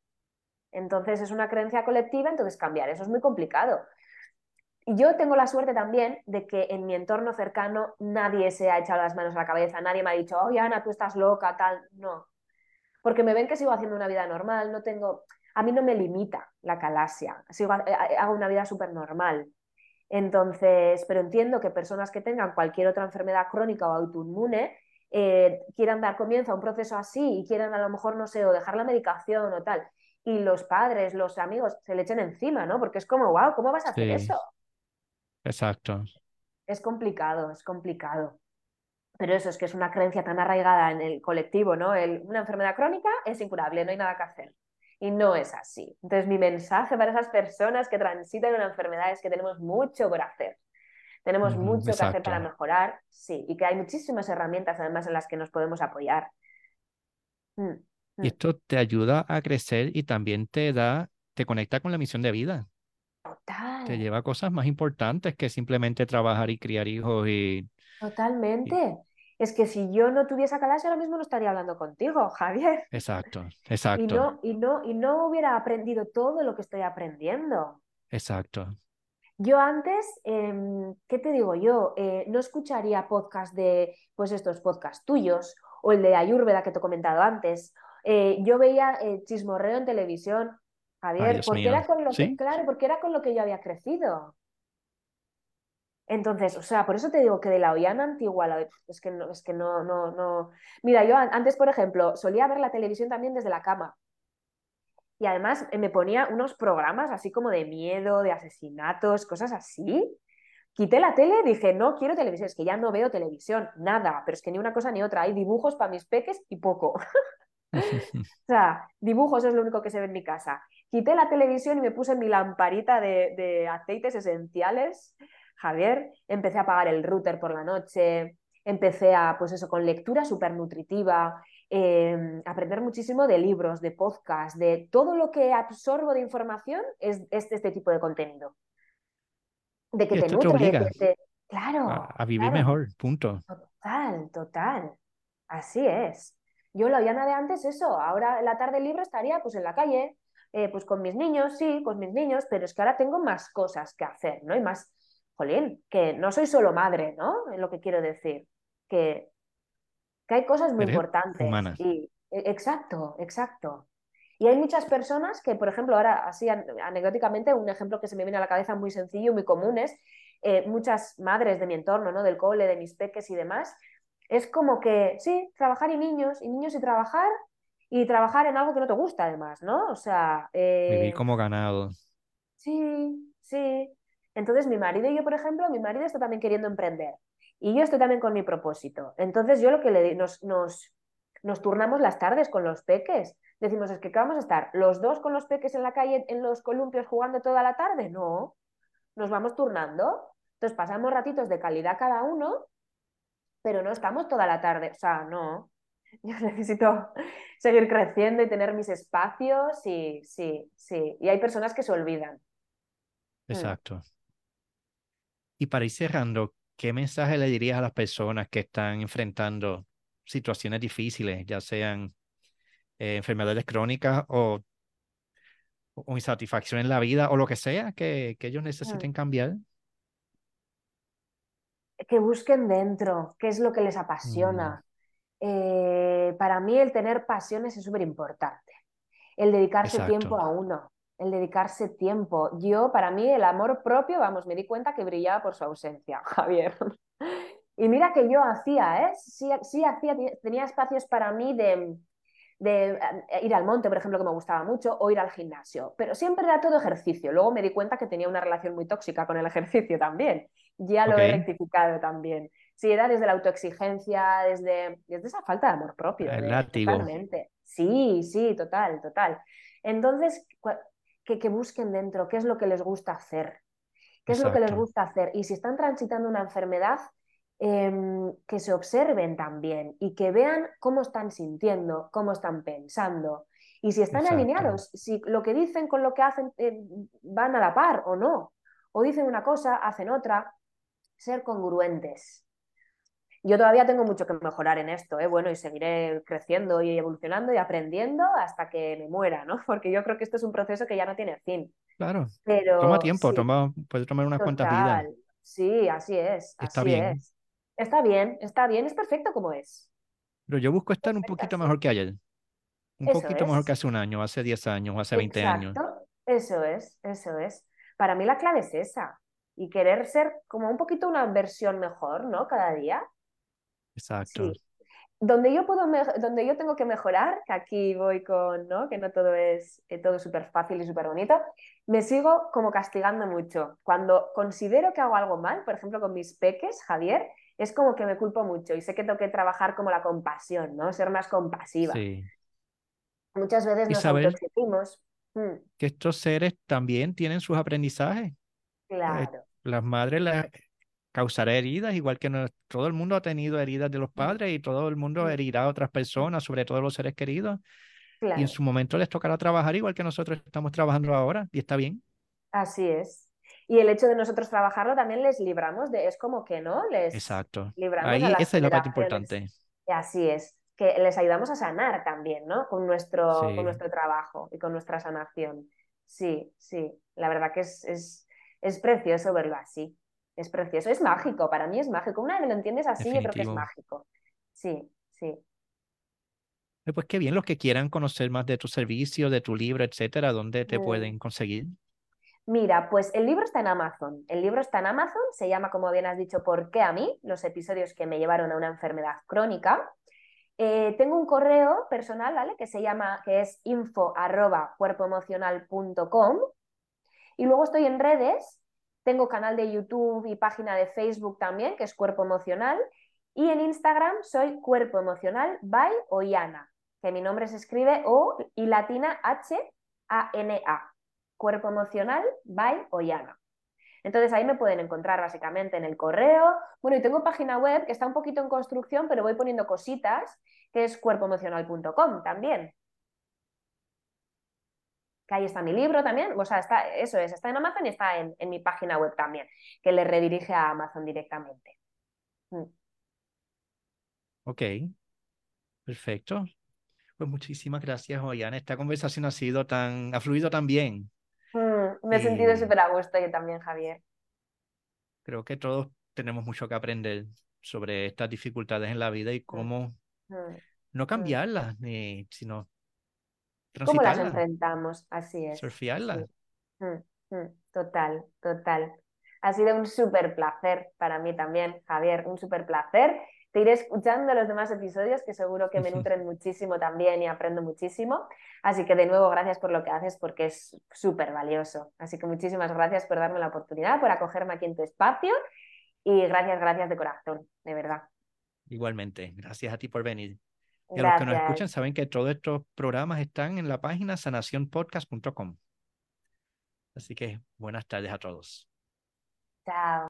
Entonces es una creencia colectiva, entonces cambiar eso es muy complicado. Y yo tengo la suerte también de que en mi entorno cercano nadie se ha echado las manos a la cabeza, nadie me ha dicho, oye Ana, tú estás loca, tal. No. Porque me ven que sigo haciendo una vida normal, no tengo. A mí no me limita la calasia, sigo, ha- hago una vida súper normal. Entonces, pero entiendo que personas que tengan cualquier otra enfermedad crónica o autoinmune eh, quieran dar comienzo a un proceso así y quieran a lo mejor, no sé, o dejar la medicación o tal, y los padres, los amigos se le echen encima, ¿no? Porque es como, wow, ¿cómo vas a hacer Sí. eso? Exacto. Es complicado, es complicado. Pero eso es que es una creencia tan arraigada en el colectivo, ¿no? El, una enfermedad crónica es incurable, no hay nada que hacer. Y no es así. Entonces, mi mensaje para esas personas que transitan una enfermedad es que tenemos mucho por hacer. Tenemos mucho que hacer para mejorar, sí, y que hay muchísimas herramientas además en las que nos podemos apoyar. Mm, Y mm. esto te ayuda a crecer y también te da, te conecta con la misión de vida. Te lleva a cosas más importantes que simplemente trabajar y criar hijos y, y- totalmente. Es que si yo no tuviese calasia, ahora mismo no estaría hablando contigo, Javier. exacto, Y exacto, no, y no, y no hubiera aprendido todo lo que estoy aprendiendo. exacto. Yo antes, em, ¿qué te digo yo? Eh, no escucharía podcast de, pues estos podcasts tuyos o el de Ayurveda que te he comentado antes. Eh, yo veía eh, chismorreo en televisión, Javier, Dios porque mío. era con lo que, claro, porque era con lo que yo había crecido. Entonces, o sea, por eso te digo que de la Ollana antigua, la, es que no, es que no, no, no. Mira, yo an- antes, por ejemplo, solía ver la televisión también desde la cama. Y además eh, me ponía unos programas así como de miedo, de asesinatos, cosas así. Quité la tele, dije, no quiero televisión, es que ya no veo televisión, nada, pero es que ni una cosa ni otra, hay dibujos para mis peques y poco. O sea, dibujos es lo único que se ve en mi casa. Quité la televisión y me puse mi lamparita de, de aceites esenciales, Javier, empecé a apagar el router por la noche, empecé a, pues eso, con lectura súper nutritiva, eh, aprender muchísimo de libros, de podcast, de todo lo que absorbo de información es, es este tipo de contenido. De que Y te esto te nutre, de obliga que te... Claro, a, a vivir claro. mejor, punto. Total, total. Así es. Yo la Ollana de antes, eso, ahora la tarde libre estaría pues en la calle, eh, pues con mis niños, sí, con mis niños, pero es que ahora tengo más cosas que hacer, ¿no? Y más, jolín, que no soy solo madre, ¿no? Es lo que quiero decir. Que, que hay cosas muy Eres importantes. humana. Y, e- exacto, exacto. Y hay muchas personas que, por ejemplo, ahora así an- anecdóticamente, un ejemplo que se me viene a la cabeza muy sencillo, muy común es eh, muchas madres de mi entorno, ¿no? Del cole, de mis peques y demás, es como que, sí, trabajar y niños, y niños y trabajar, y trabajar en algo que no te gusta además, ¿no? O sea, Vivir eh, como ganado. sí, sí. Entonces mi marido y yo, por ejemplo, mi marido está también queriendo emprender, y yo estoy también con mi propósito. Entonces yo lo que le nos, nos, nos turnamos las tardes con los peques. Decimos, es que ¿qué vamos a estar los dos con los peques en la calle, en los columpios, jugando toda la tarde. No, nos vamos turnando. Entonces pasamos ratitos de calidad cada uno, pero no estamos toda la tarde. O sea, no. Yo necesito seguir creciendo y tener mis espacios y sí, sí. Y hay personas que se olvidan. Mm. Exacto. Y para ir cerrando, ¿qué mensaje le dirías a las personas que están enfrentando situaciones difíciles, ya sean eh, enfermedades crónicas o, o insatisfacción en la vida o lo que sea que, que ellos necesiten cambiar? Que busquen dentro qué es lo que les Mm, apasiona. Eh, para mí el tener pasiones es súper importante. El dedicarse exacto. tiempo a uno. el dedicarse tiempo. Yo, para mí, el amor propio, vamos, me di cuenta que brillaba por su ausencia, Javier. Y mira que yo hacía, ¿eh? Sí, sí hacía, tenía espacios para mí de, de eh, ir al monte, por ejemplo, que me gustaba mucho, o ir al gimnasio, pero siempre era todo ejercicio. Luego me di cuenta que tenía una relación muy tóxica con el ejercicio también. Ya lo he rectificado también. Sí, era desde la autoexigencia, desde, desde esa falta de amor propio. totalmente. Sí, sí, total, total. Entonces, que, que, busquen dentro qué es lo que les gusta hacer. ¿Qué es lo que les gusta hacer? Y si están transitando una enfermedad, Em, que se observen también y que vean cómo están sintiendo, cómo están pensando y si están alineados, si lo que dicen con lo que hacen eh, van a la par o no, o dicen una cosa, hacen otra, ser congruentes. Yo todavía tengo mucho que mejorar en esto, ¿eh? bueno, y seguiré creciendo y evolucionando y aprendiendo hasta que me muera, ¿no? Porque yo creo que esto es un proceso que ya no tiene fin. Claro. Pero, toma tiempo, toma, puede tomar unas cuantas vidas. Sí, así es. Está así bien. Es. Está bien, está bien, es perfecto como es. Pero yo busco estar un poquito mejor que ayer. Un poquito mejor que hace un año, hace 10 años, hace 20 años. Eso es, eso es. Para mí la clave es esa. Y querer ser como un poquito una versión mejor, ¿no? Cada día. Exacto. Donde yo puedo donde yo tengo que mejorar, que aquí voy con, ¿no? Que no todo es eh, todo súper fácil y súper bonito, me sigo como castigando mucho. Cuando considero que hago algo mal, por ejemplo, con mis peques, Javier, es como que me culpo mucho y sé que tengo que trabajar como la compasión, ¿no? Ser más compasiva. Sí. Muchas veces nos autoexigimos. Mm. Que estos seres también tienen sus aprendizajes. Eh, claro. Las madres las causarán heridas, igual que todo el mundo ha tenido heridas de los padres y todo el mundo herirá a otras personas, sobre todo los seres queridos. Y en su momento les tocará trabajar igual que nosotros estamos trabajando ahora, y está bien. Así es. Y el hecho de nosotros trabajarlo también les libramos de, es como que, ¿no? Les Exacto. Libramos Ahí esa es la parte importante. Y así es, que les ayudamos a sanar también, ¿no? Con nuestro, con nuestro trabajo y con nuestra sanación. Sí, sí, la verdad que es, es, es precioso verlo así. Es precioso, es mágico, para mí es mágico. Una vez lo entiendes así, yo creo que es mágico. Sí, sí. Pues qué bien, los que quieran conocer más de tu servicio, de tu libro, etcétera, ¿dónde te mm. pueden conseguir? Mira, pues el libro está en Amazon. El libro está en Amazon, se llama, como bien has dicho, ¿Por qué a mí? Los episodios que me llevaron a una enfermedad crónica. Eh, tengo un correo personal, ¿vale? Que se llama, que es info arroba cuerpoemocional.com. Y luego estoy en redes, tengo canal de YouTube y página de Facebook también, que es Cuerpo Emocional. Y en Instagram soy Cuerpo Emocional by Oyana, que mi nombre se escribe O y latina H A N A. Cuerpo Emocional by Oyana. Entonces ahí me pueden encontrar básicamente en el correo. Bueno, y tengo página web que está un poquito en construcción, pero voy poniendo cositas, que es cuerpoemocional.com también. Que ahí está mi libro también. O sea, está, eso es, está en Amazon y está en, mi página web también, que le redirige a Amazon directamente. Mm. Ok, perfecto. Pues muchísimas gracias, Oyana. Esta conversación ha sido tan, ha fluido tan bien. Mm, me he sentido súper a gusto yo también, Javier. Creo que todos tenemos mucho que aprender sobre estas dificultades en la vida y mm, cómo mm, no cambiarlas, ni, sino ¿Cómo las enfrentamos? Así es. Surfearlas. Total, total. Ha sido un súper placer para mí también, Javier, un súper placer te iré escuchando los demás episodios que seguro que me nutren muchísimo también y aprendo muchísimo. Así que de nuevo, gracias por lo que haces porque es súper valioso. Así que muchísimas gracias por darme la oportunidad, por acogerme aquí en tu espacio y gracias, gracias de corazón, de verdad. Igualmente, gracias a ti por venir. Y a los que nos escuchan saben que todos estos programas están en la página sanacionpodcast.com. Así que buenas tardes a todos. Chao.